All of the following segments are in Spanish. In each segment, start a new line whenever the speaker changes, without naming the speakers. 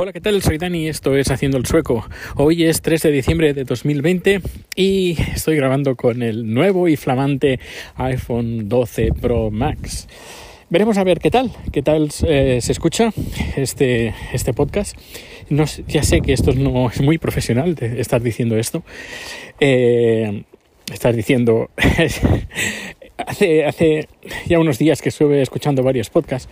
Hola, ¿qué tal? Soy Dani, esto es Haciendo el Sueco. Hoy es 3 de diciembre de 2020 y estoy grabando con el nuevo y flamante iPhone 12 Pro Max. Veremos a ver qué tal, qué tal eh, se escucha este, este podcast. Ya sé que esto no es muy profesional de estar diciendo esto. Eh, estar diciendo... hace, hace ya unos días que estuve escuchando varios podcasts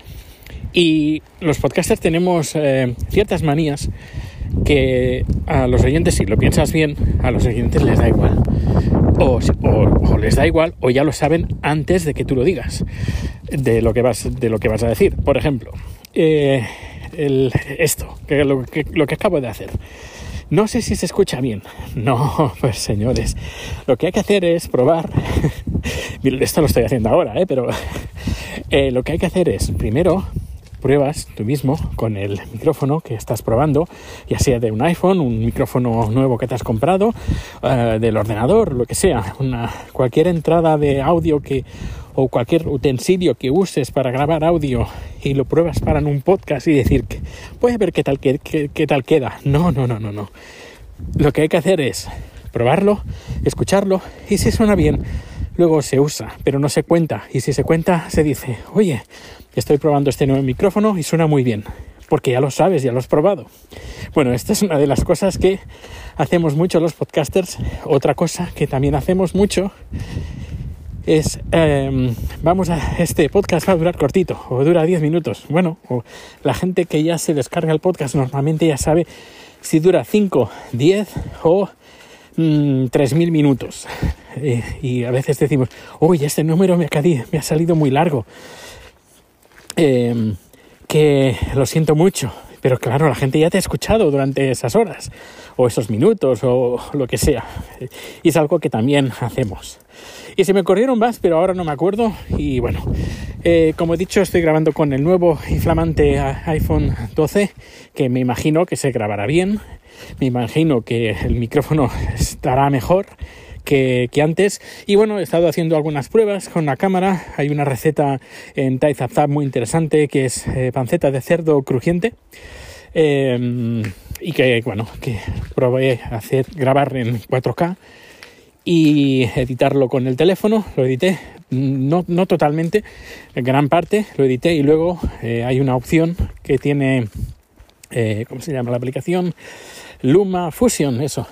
y los podcasters tenemos eh, ciertas manías que a los oyentes, si lo piensas bien, a los oyentes les da igual. O, les da igual, o ya lo saben antes de que tú lo digas, de lo que vas, de lo que vas a decir. Por ejemplo, eh, esto, que lo, que lo que acabo de hacer. No sé si se escucha bien. No, pues señores, lo que hay que hacer es probar. Esto lo estoy haciendo ahora, ¿eh? pero eh, lo que hay que hacer es primero pruebas tú mismo con el micrófono que estás probando, ya sea de un iPhone, un micrófono nuevo que te has comprado, eh, del ordenador, lo que sea, cualquier entrada de audio que o cualquier utensilio que uses para grabar audio y lo pruebas para un podcast y decir que voy a ver qué tal, qué, qué tal queda. No, no, no, no, no. Lo que hay que hacer es probarlo, escucharlo y si suena bien, luego se usa, pero no se cuenta. Y si se cuenta, se dice, oye, estoy probando este nuevo micrófono y suena muy bien, porque ya lo sabes, ya lo has probado. Bueno, esta es una de las cosas que hacemos mucho los podcasters. Otra cosa que también hacemos mucho es, em, vamos a, este podcast va a durar cortito, o dura 10 minutos. Bueno, la gente que ya se descarga el podcast normalmente ya sabe si dura 5, 10 o 3.000 mm, minutos. Eh, y a veces decimos, uy, este número me ha, salido muy largo. Em, que lo siento mucho, pero claro, la gente ya te ha escuchado durante esas horas, o esos minutos, o lo que sea. Y es algo que también hacemos. Y se me corrieron más, pero ahora no me acuerdo. Y bueno, eh, como he dicho, estoy grabando con el nuevo inflamante iPhone 12, que me imagino que se grabará bien. Me imagino que el micrófono estará mejor que, antes. Y bueno, he estado haciendo algunas pruebas con la cámara. Hay una receta en ThaiZapZap muy interesante que es eh, panceta de cerdo crujiente. Em, y que bueno, que probé hacer grabar en 4K y editarlo con el teléfono. Lo edité, no, no totalmente, en gran parte lo edité y luego eh, hay una opción que tiene, eh, ¿cómo se llama la aplicación? Luma Fusion, eso.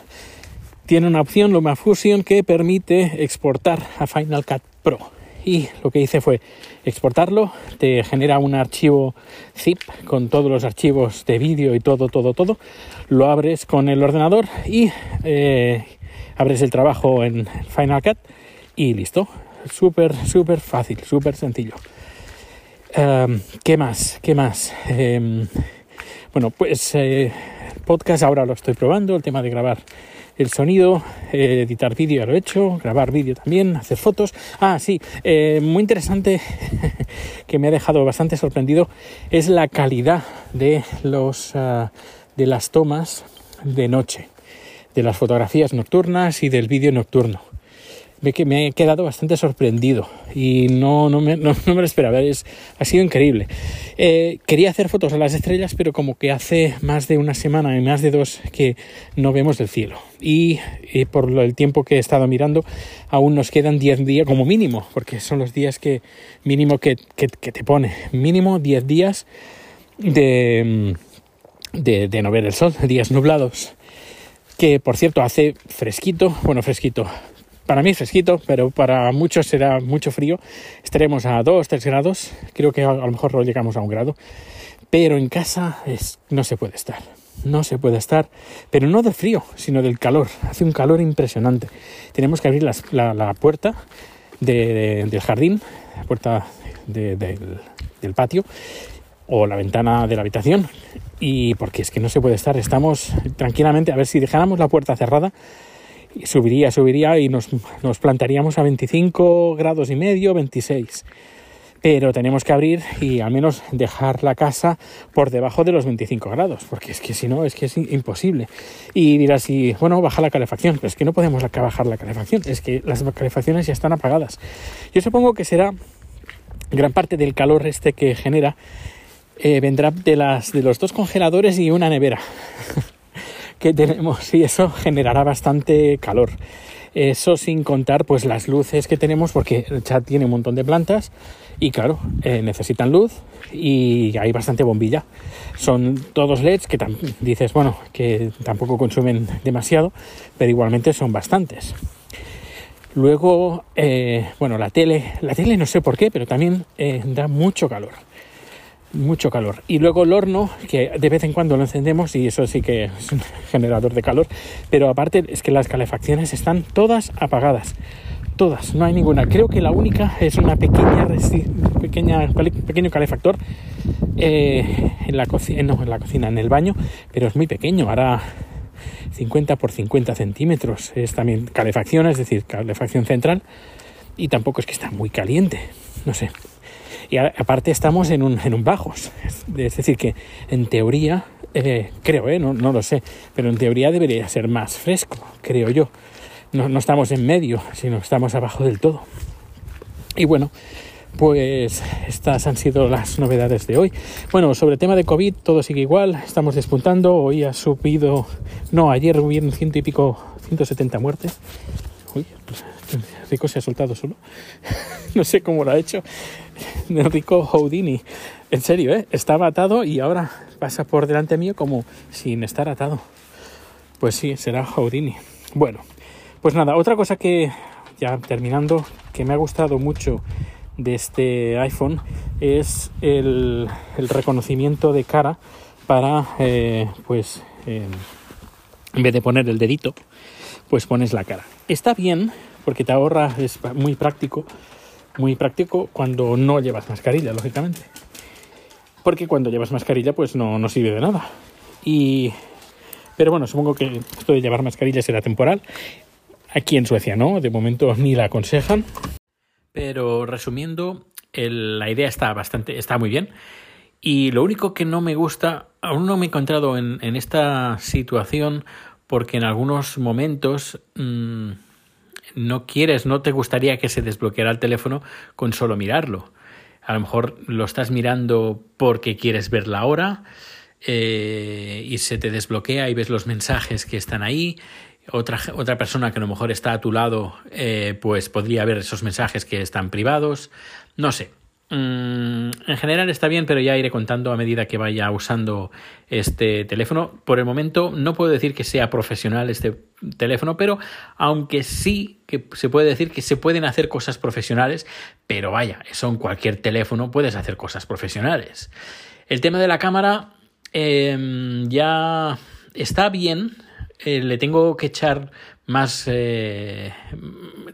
Tiene una opción Luma Fusion que permite exportar a Final Cut Pro. Y lo que hice fue exportarlo, te genera un archivo zip con todos los archivos de vídeo y todo, todo, todo. Lo abres con el ordenador y eh, abres el trabajo en Final Cut y listo. Súper, súper fácil, súper sencillo. Em, ¿Qué más? ¿Qué más? Em, bueno, pues eh, podcast ahora lo estoy probando, el tema de grabar el sonido, eh, editar vídeo ya lo he hecho, grabar vídeo también, hacer fotos. Ah, sí, eh, muy interesante que me ha dejado bastante sorprendido es la calidad de los ah, de las tomas de noche de las fotografías nocturnas y del vídeo nocturno. Que me he quedado bastante sorprendido y no, no, me, no, me lo esperaba, es, ha sido increíble. Eh, quería hacer fotos a las estrellas, pero como que hace más de una semana y más de dos que no vemos el cielo. Y, por el tiempo que he estado mirando, aún nos quedan 10 días como mínimo, porque son los días que mínimo que, que, te pone. Mínimo 10 días de, de, de no ver el sol, días nublados que por cierto hace fresquito, bueno, fresquito, para mí es fresquito, pero para muchos será mucho frío. Estaremos a 2, 3 grados, creo que a, lo mejor no llegamos a un grado, pero en casa es, no se puede estar. No se puede estar, pero no de frío, sino del calor. Hace un calor impresionante. Tenemos que abrir la, puerta del jardín, la puerta del patio, o la ventana de la habitación y porque es que no se puede estar, estamos tranquilamente, a ver si dejáramos la puerta cerrada, subiría, subiría y nos, nos plantaríamos a 25 grados y medio, 26 pero tenemos que abrir y al menos dejar la casa por debajo de los 25 grados, porque es que si no, es que es imposible. Y dirás, si, bueno, baja la calefacción, pero es que no podemos bajar la calefacción, es que las calefacciones ya están apagadas. Yo supongo que será gran parte del calor este que genera eh, vendrá de, las, de los dos congeladores y una nevera que tenemos y eso generará bastante calor. Eso sin contar pues las luces que tenemos porque el chat tiene un montón de plantas y claro, eh, necesitan luz y hay bastante bombilla. Son todos LEDs que dices, bueno, que tampoco consumen demasiado, pero igualmente son bastantes. Luego, eh, bueno, la tele, la tele no sé por qué, pero también eh, da mucho calor mucho calor. Y luego el horno, que de vez en cuando lo encendemos y eso sí que es un generador de calor, pero aparte es que las calefacciones están todas apagadas. Todas, no hay ninguna. Creo que la única es una pequeña, pequeña pequeño calefactor eh, en, la cocina, no, en la cocina, en el baño, pero es muy pequeño, hará 50 por 50 centímetros. Es también calefacción, es decir, calefacción central, y tampoco es que está muy caliente, no sé. Y aparte estamos en un, en un bajos. Es decir, que en teoría, eh, creo, eh, no, no, lo sé, pero en teoría debería ser más fresco, creo yo. No, no estamos en medio, sino estamos abajo del todo. Y bueno, pues estas han sido las novedades de hoy. Bueno, sobre el tema de COVID, todo sigue igual, estamos despuntando. Hoy ha subido, no, ayer hubieron ciento y pico, 170 muertes. Uy, Rico se ha soltado solo. no sé cómo lo ha hecho. Enrico Houdini. En serio, ¿eh? Estaba atado y ahora pasa por delante mío como sin estar atado. Pues sí, será Houdini. Bueno, pues nada, otra cosa que, ya terminando, que me ha gustado mucho de este iPhone es el, reconocimiento de cara para, eh, pues, eh, en vez de poner el dedito, pues pones la cara. Está bien porque te ahorra, es muy práctico muy práctico cuando no llevas mascarilla, lógicamente. Porque cuando llevas mascarilla, pues no, no sirve de nada. Y. Pero bueno, supongo que esto de llevar mascarilla será temporal. Aquí en Suecia no, de momento ni la aconsejan. Pero resumiendo, la idea está bastante, está muy bien. Y lo único que no me gusta, aún no me he encontrado en, esta situación, porque en algunos momentos mm, no quieres, no te gustaría que se desbloqueara el teléfono con solo mirarlo. A lo mejor lo estás mirando porque quieres ver la hora eh, y se te desbloquea y ves los mensajes que están ahí. Otra, otra persona que a lo mejor está a tu lado, eh, pues podría ver esos mensajes que están privados. No sé, Mm, en general está bien, pero ya iré contando a medida que vaya usando este teléfono. Por el momento no puedo decir que sea profesional este teléfono, pero aunque sí que se puede decir que se pueden hacer cosas profesionales, pero vaya, son cualquier teléfono puedes hacer cosas profesionales. El tema de la cámara em, ya está bien, eh, le tengo que echar más, eh,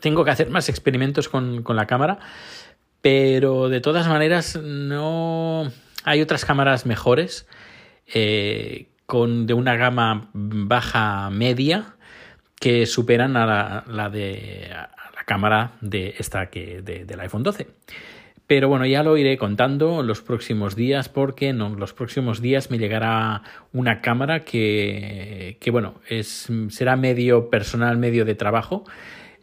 tengo que hacer más experimentos con, con la cámara pero de todas maneras, no. Hay otras cámaras mejores. Eh, con de una gama baja media que superan a la, de la cámara de esta que de, del iPhone 12. Pero bueno, ya lo iré contando los próximos días porque en los próximos días me llegará una cámara que, que bueno, es, será medio personal, medio de trabajo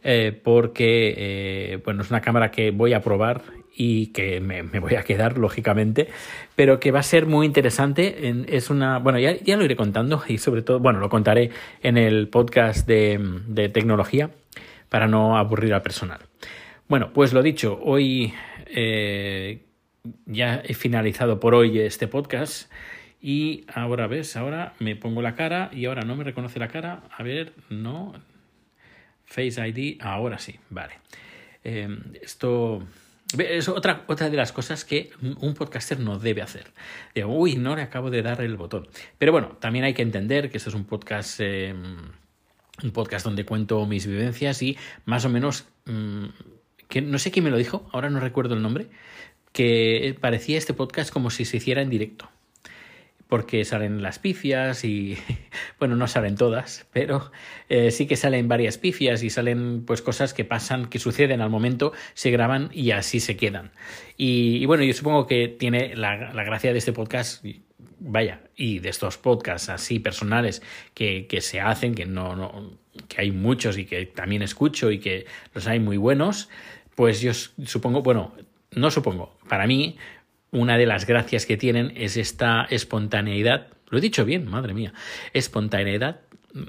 eh, porque eh, bueno, es una cámara que voy a probar y que me, voy a quedar, lógicamente, pero que va a ser muy interesante. es una, bueno, ya, ya, lo iré contando y sobre todo, bueno, lo contaré en el podcast de, de tecnología para no aburrir al personal. Bueno, pues lo dicho, hoy eh, ya he finalizado por hoy este podcast. Y ahora ves, ahora me pongo la cara y ahora no me reconoce la cara. A ver, no, Face ID, ahora sí, vale. Em, esto es otra, otra de las cosas que un podcaster no debe hacer. uy, no le acabo de dar el botón. Pero bueno, también hay que entender que esto es un podcast, em, un podcast donde cuento mis vivencias y más o menos, mm, que no sé quién me lo dijo, ahora no recuerdo el nombre, que parecía este podcast como si se hiciera en directo porque salen las pifias y, bueno, no salen todas, pero eh, sí que salen varias pifias y salen pues cosas que pasan, que suceden al momento, se graban y así se quedan. Y, bueno, yo supongo que tiene la, gracia de este podcast, vaya, y de estos podcasts así personales que, que se hacen, que no, no, que hay muchos y que también escucho y que los hay muy buenos, pues yo supongo, bueno, no supongo, para mí una de las gracias que tienen es esta espontaneidad. Lo he dicho bien, madre mía. Espontaneidad.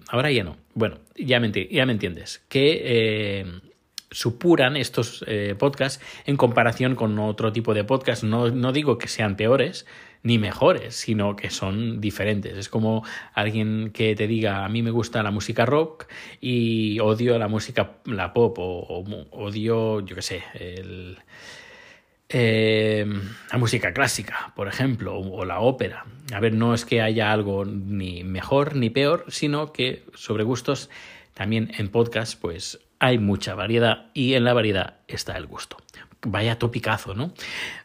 Ahora ya no. Bueno, ya me, entiendes. Que eh, supuran estos eh, podcasts en comparación con otro tipo de podcasts. No, no digo que sean peores ni mejores, sino que son diferentes. Es como alguien que te diga, a mí me gusta la música rock y odio la música, la pop, o, odio, yo qué sé, el, eh, la música clásica, por ejemplo, o, la ópera. A ver, no es que haya algo ni mejor ni peor, sino que sobre gustos también en podcast pues hay mucha variedad y en la variedad está el gusto. Vaya topicazo, ¿no?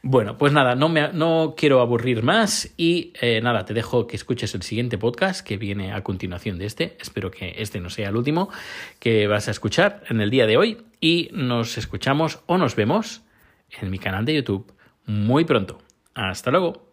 Bueno, pues nada, no, me, no quiero aburrir más y eh, nada, te dejo que escuches el siguiente podcast que viene a continuación de este. Espero que este no sea el último que vas a escuchar en el día de hoy y nos escuchamos o nos vemos en mi canal de YouTube muy pronto. Hasta luego.